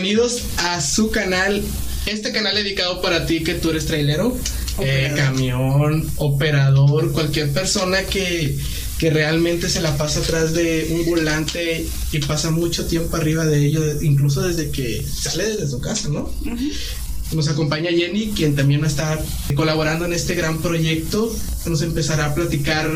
bienvenidos a su canal, este canal dedicado para ti que tú eres trailero, eh, camión, operador, cualquier persona que, que realmente se la pasa atrás de un volante y pasa mucho tiempo arriba de ello, incluso desde que sale desde su casa, ¿no? Nos acompaña Jenny, quien también está colaborando en este gran proyecto. Nos empezará a platicar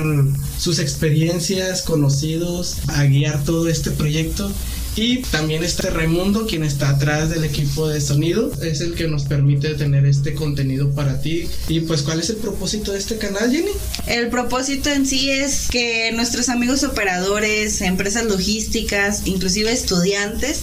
sus experiencias, conocidos, a guiar todo este proyecto. Y también está Raimundo, quien está atrás del equipo de sonido, es el que nos permite tener este contenido para ti. Y pues, ¿cuál es el propósito de este canal, Jenny? El propósito en sí es que nuestros amigos operadores, empresas logísticas, inclusive estudiantes,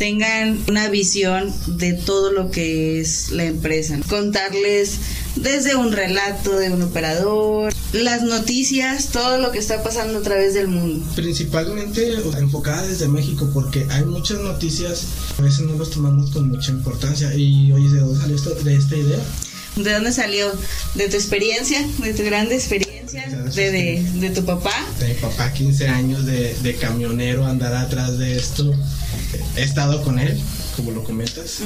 tengan una visión de todo lo que es la empresa. Contarles desde un relato de un operador, las noticias, todo lo que está pasando a través del mundo. Principalmente enfocada desde México, porque hay muchas noticias, a veces no los tomamos con mucha importancia. Y oye, ¿de dónde salió esto, de esta idea? ¿De dónde salió? ¿De tu experiencia? ¿De tu grande experiencia? ¿De, de, de tu papá? De mi papá, 15 años de, de camionero, andar atrás de esto. He estado con él, como lo comentas.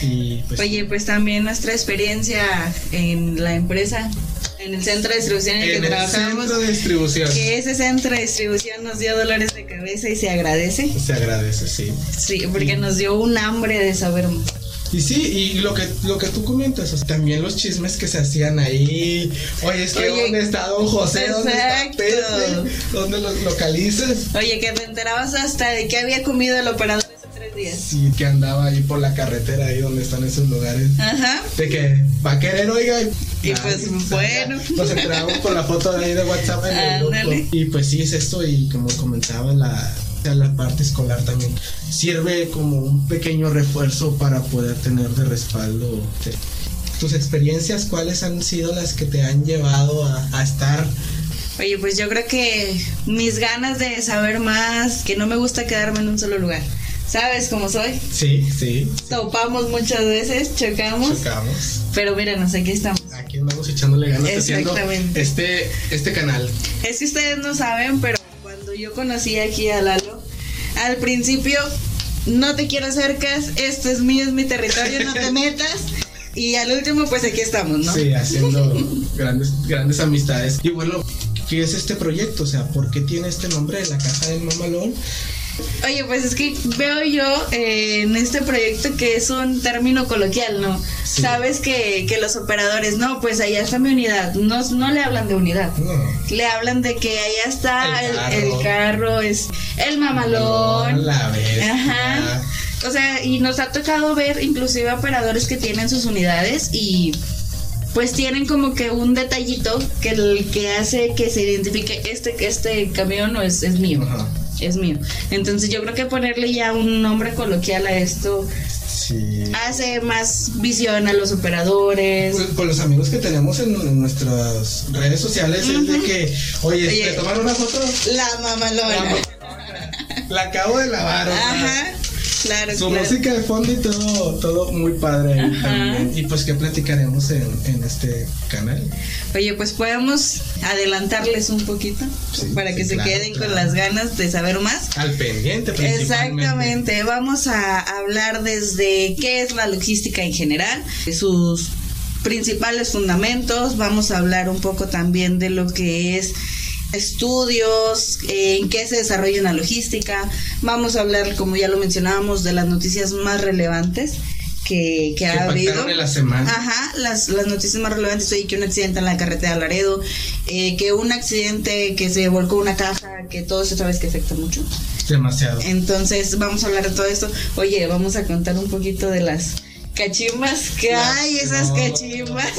y pues, Oye, pues también nuestra experiencia en la empresa en el centro de distribución en, el que trabajamos. Centro de distribución. Que ese centro de distribución nos dio dolores de cabeza y se agradece. Se agradece, sí. Sí, porque nos dio un hambre de saber más. Y sí, y lo que, lo que tú comentas, también los chismes que se hacían ahí. Oye, es que ¿dónde está don José? ¿Dónde está los localizas? Oye, que te enterabas hasta de qué había comido el operador días. Sí, que andaba ahí por la carretera, ahí donde están esos lugares. Ajá. De que va a querer, oiga. Y, pues bueno. Nos enterábamos por la foto de ahí de WhatsApp en el grupo. Y pues sí, es esto, y como comentaba la la parte escolar también sirve como un pequeño refuerzo para poder tener de respaldo tus experiencias cuáles han sido las que te han llevado a, estar Oye, pues yo creo que mis ganas de saber más, que no me gusta quedarme en un solo lugar. ¿Sabes cómo soy? Sí, sí. Topamos muchas veces, chocamos. Chocamos. Pero míranos, aquí estamos. Aquí andamos echándole ganas haciendo este, este canal. Es que ustedes no saben, pero cuando yo conocí aquí a Lalo, al principio no te quiero acercas, esto es mío, es mi territorio, no te metas. Y al último, pues aquí estamos, ¿no? Sí, haciendo grandes, grandes amistades. Y bueno, ¿qué es este proyecto? O sea, ¿por qué tiene este nombre de la Casa del Mamalón? Oye, pues es que veo yo eh, en este proyecto que es un término coloquial, ¿no? Sabes que, que, los operadores, no, pues allá está mi unidad. No, no le hablan de unidad. Le hablan de que allá está el, carro. es el mamalón. La Ajá. O sea, y nos ha tocado ver inclusive operadores que tienen sus unidades y pues tienen como que un detallito que el que hace que se identifique este este camión no es, es mío. Ajá es mío. Entonces yo creo que ponerle ya un nombre coloquial a esto hace más visión a los operadores. Pues, con los amigos que tenemos en, nuestras redes sociales es de que, oye, ¿te tomaron una foto? La mamalona. La, acabo de lavar. Ajá. Claro, Su música de fondo y todo, todo muy padre también. Y pues que platicaremos en, en, este canal. Oye, pues podemos adelantarles un poquito para que se queden con las ganas de saber más. Al pendiente, Exactamente. Vamos a hablar desde qué es la logística en general, sus principales fundamentos. Vamos a hablar un poco también de lo que es estudios, en qué se desarrolla una logística. Vamos a hablar, como ya lo mencionábamos, de las noticias más relevantes que, que ha habido. la semana. Ajá, las, las noticias más relevantes hoy que un accidente en la carretera de Laredo, eh, que un accidente que se volcó una caja, que todo eso sabes que afecta mucho. Demasiado. Entonces vamos a hablar de todo esto. Oye, vamos a contar un poquito de las cachimbas que hay, esas cachimbas.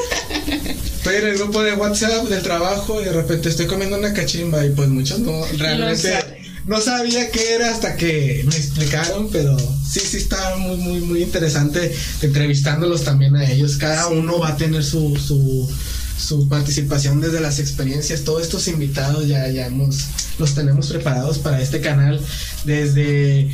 Estoy en el grupo de WhatsApp del trabajo y de repente estoy comiendo una cachimba y pues muchos no, realmente no sabía qué era hasta que me explicaron, pero sí, sí está muy, muy, muy interesante entrevistándolos también a ellos. Cada uno va a tener su, su, su participación desde las experiencias. Todos estos invitados ya, ya hemos, los tenemos preparados para este canal desde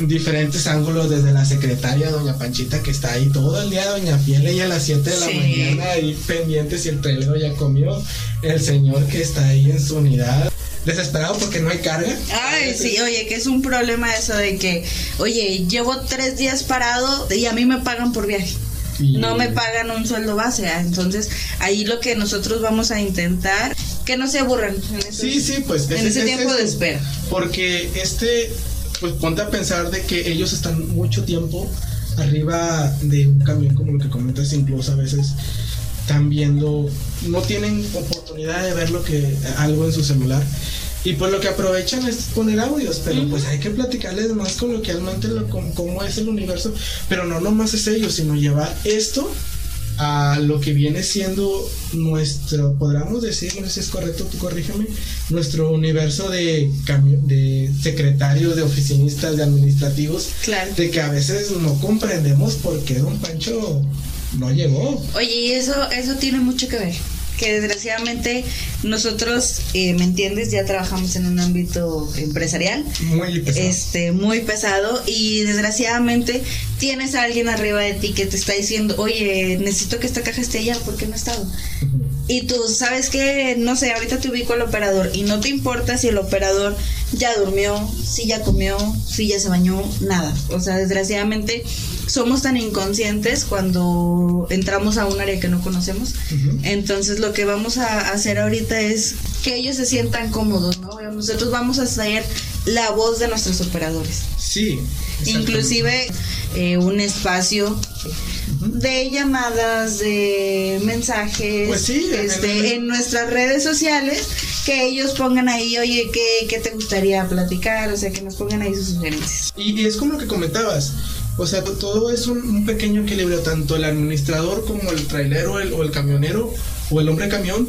diferentes ángulos desde la secretaria doña Panchita que está ahí todo el día doña Piel y a las 7 de la mañana ahí pendiente si el trailero ya comió el señor que está ahí en su unidad desesperado porque no hay carga. Ay, sí, oye, que es un problema eso de que, oye, llevo tres días parado y a mí me pagan por viaje. No me pagan un sueldo base, ¿ah? entonces ahí lo que nosotros vamos a intentar que no se aburran en, sí, sí, pues, en ese tiempo de espera. Porque este, pues ponte a pensar de que ellos están mucho tiempo arriba de un camión, como lo que comentas, incluso a veces están viendo, no tienen oportunidad de ver lo que algo en su celular. Y pues lo que aprovechan es poner audios, pero pues hay que platicarles más coloquialmente lo, cómo, es el universo, pero no nomás es ello, sino llevar esto a lo que viene siendo nuestro, podríamos decir, no sé si es correcto, tú corrígeme, nuestro universo de, de secretarios, de oficinistas, de administrativos, claro. de que a veces no comprendemos por qué don Pancho no llegó. Oye, y eso, eso tiene mucho que ver que desgraciadamente nosotros, eh, ¿me entiendes? Ya trabajamos en un ámbito empresarial. Muy pesado. Este, muy pesado y desgraciadamente tienes a alguien arriba de ti que te está diciendo, oye, necesito que esta caja esté allá, ¿por qué no ha estado? Y tú sabes que, no sé, ahorita te ubico al operador y no te importa si el operador ya durmió, si ya comió, si ya se bañó, nada. O sea, desgraciadamente somos tan inconscientes cuando entramos a un área que no conocemos. Entonces lo que vamos a hacer ahorita es que ellos se sientan cómodos, ¿no? Nosotros vamos a ser la voz de nuestros operadores. Sí. Inclusive eh, un espacio de llamadas, de mensajes, pues sí, este, en, nuestras redes sociales, que ellos pongan ahí, oye, ¿qué, ¿qué, te gustaría platicar? O sea, que nos pongan ahí sus sugerencias. Y, y es como lo que comentabas, o sea, todo es un, pequeño equilibrio, tanto el administrador como el trailero o el camionero o el hombre camión.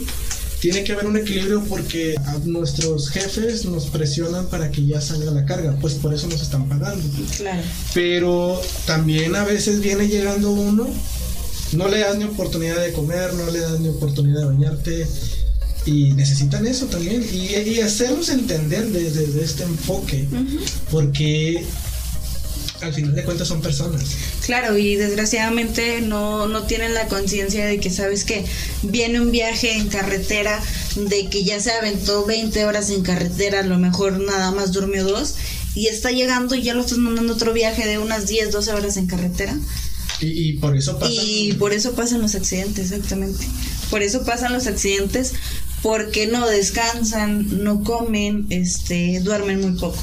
Tiene que haber un equilibrio porque a nuestros jefes nos presionan para que ya salga la carga, pues por eso nos están pagando. Claro. Pero también a veces viene llegando uno, no le das ni oportunidad de comer, no le das ni oportunidad de bañarte, y necesitan eso también y, y hacernos entender desde, este enfoque porque al final de cuentas son personas. Claro, y desgraciadamente no, no tienen la conciencia de que, ¿sabes que Viene un viaje en carretera, de que ya se aventó 20 horas en carretera, a lo mejor nada más durmió dos, y está llegando y ya lo estás mandando otro viaje de unas 10, 12 horas en carretera. Y, por eso pasan. Y por eso pasan los accidentes, exactamente. Por eso pasan los accidentes, porque no descansan, no comen, este, duermen muy poco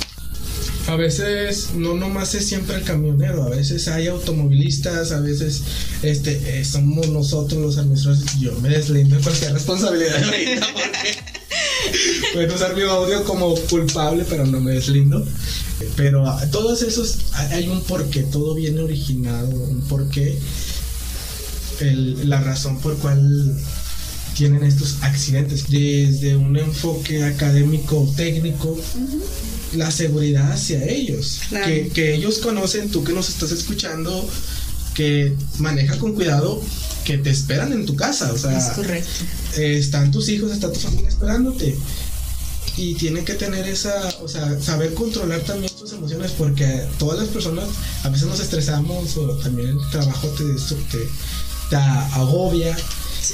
a veces no nomás es siempre el camionero, a veces hay automovilistas, a veces este eh, somos nosotros los administradores. Yo me deslindo de cualquier responsabilidad ahorita puedo usar mi audio como culpable, pero no me deslindo. Pero a todos esos hay un porqué, todo viene originado, un porqué, el, la razón por cual tienen estos accidentes, desde un enfoque académico técnico la seguridad hacia ellos. Que, ellos conocen, tú que nos estás escuchando, que maneja con cuidado, que te esperan en tu casa. O sea, es correcto. Eh, están tus hijos, está tu familia esperándote. Y tienen que tener esa, o sea, saber controlar también sus emociones porque todas las personas a veces nos estresamos o también el trabajo te, te, te agobia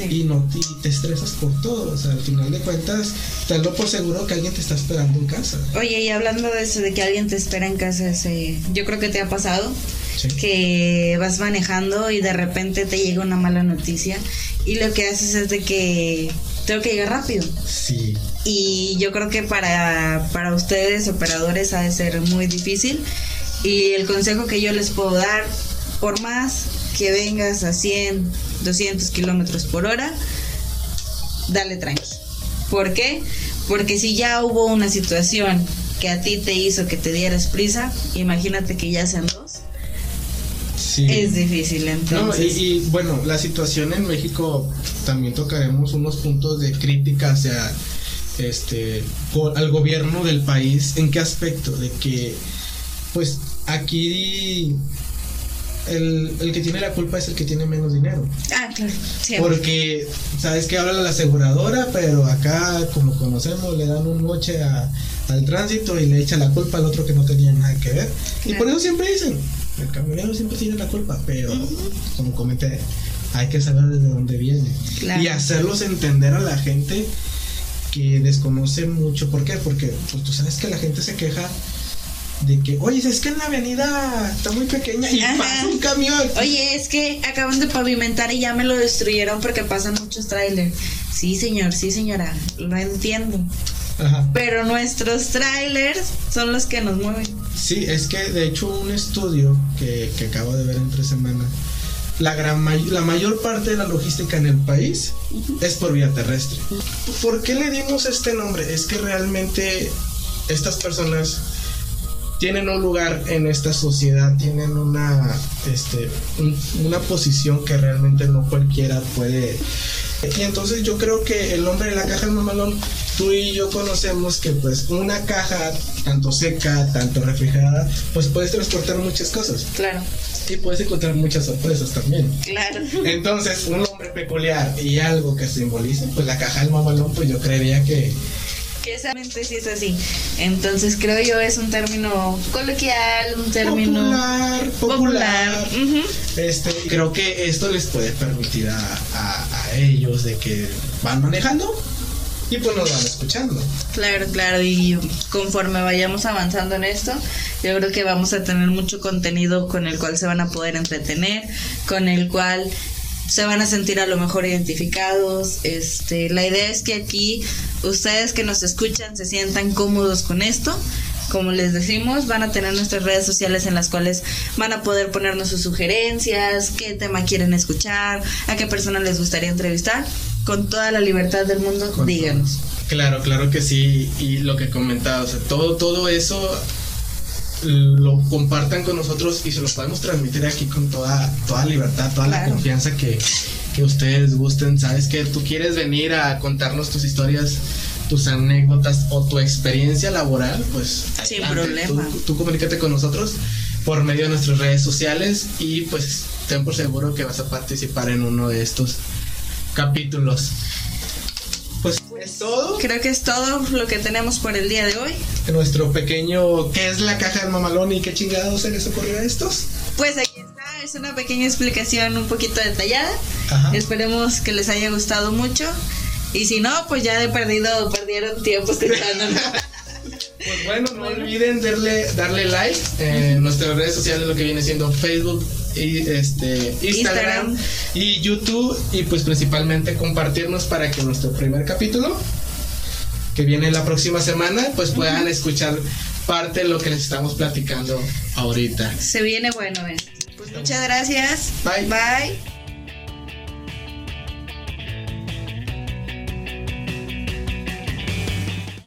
y no te, estresas por todo. O sea, al final de cuentas, tenlo por seguro que alguien te está esperando en casa. Oye, y hablando de eso, de que alguien te espera en casa, ese, yo creo que te ha pasado. que vas manejando y de repente te llega una mala noticia y lo que haces es de que tengo que llegar rápido. Sí. Y yo creo que para, para ustedes, operadores, ha de ser muy difícil. Y el consejo que yo les puedo dar, por más que vengas a 100, 200 kilómetros por hora, dale tranqui. ¿Por qué? Porque si ya hubo una situación que a ti te hizo que te dieras prisa, imagínate que ya sean dos. Sí. Es difícil entonces. y, bueno, la situación en México también tocaremos unos puntos de crítica hacia este al gobierno del país. ¿En qué aspecto? De que pues aquí el, el, que tiene la culpa es el que tiene menos dinero. Ah, claro. Porque, sabes que habla la aseguradora, pero acá, como conocemos, le dan un moche al tránsito y le echa la culpa al otro que no tenía nada que ver. Y por eso siempre dicen, el camionero siempre tiene la culpa, pero, como comenté, hay que saber desde dónde viene. Y hacerlos entender a la gente que desconoce mucho. ¿Por qué? Porque pues, tú sabes que la gente se queja de que, oye, es que en la avenida está muy pequeña y pasa un camión. Oye, es que acaban de pavimentar y ya me lo destruyeron porque pasan muchos trailers. Sí, señor, sí, señora, lo entiendo. Ajá. Pero nuestros trailers son los que nos mueven. Sí, es que de hecho un estudio que, que acabo de ver entre semanas la, gran la mayor parte de la logística en el país es por vía terrestre. ¿Por qué le dimos este nombre? Es que realmente estas personas tienen un lugar en esta sociedad, tienen una, este, una posición que realmente no cualquiera puede. Y entonces yo creo que el nombre de la caja del mamalón, tú y yo conocemos que pues una caja tanto seca, tanto refrigerada, pues puedes transportar muchas cosas. Claro y puedes encontrar muchas sorpresas también. Claro. Entonces, un nombre peculiar y algo que simbolice, pues la caja del mamalón, pues yo creería que que exactamente sí es así. Entonces creo yo es un término coloquial, un término popular, popular. Este, creo que esto les puede permitir a, a ellos de que van manejando y pues nos van escuchando. Claro, claro, y conforme vayamos avanzando en esto, yo creo que vamos a tener mucho contenido con el cual se van a poder entretener, con el cual se van a sentir a lo mejor identificados. Este, la idea es que aquí ustedes que nos escuchan se sientan cómodos con esto. Como les decimos, van a tener nuestras redes sociales en las cuales van a poder ponernos sus sugerencias, qué tema quieren escuchar, a qué persona les gustaría entrevistar con toda la libertad del mundo, díganos. Claro, claro que sí. Y lo que comentaba, o sea, todo, todo eso lo compartan con nosotros y se los podemos transmitir aquí con toda, toda libertad, toda la confianza que, que ustedes gusten. Sabes que tú quieres venir a contarnos tus historias, tus anécdotas o tu experiencia laboral, pues sin problema. Tú, tú comunícate con nosotros por medio de nuestras redes sociales y pues ten por seguro que vas a participar en uno de estos capítulos. Pues es todo. Creo que es todo lo que tenemos por el día de hoy. Nuestro pequeño, ¿qué es la caja del mamalón y qué chingados se les ocurrió a estos? Pues aquí está, es una pequeña explicación un poquito detallada. Esperemos que les haya gustado mucho. Y si no, pues ya de perdido, perdieron tiempo escuchándonos. No olviden darle, darle like en nuestras redes sociales, lo que viene siendo Facebook, y este Instagram, y YouTube y pues principalmente compartirnos para que nuestro primer capítulo que viene la próxima semana pues puedan escuchar parte de lo que les estamos platicando ahorita. Se viene bueno, eh. Pues muchas gracias. Bye. Bye.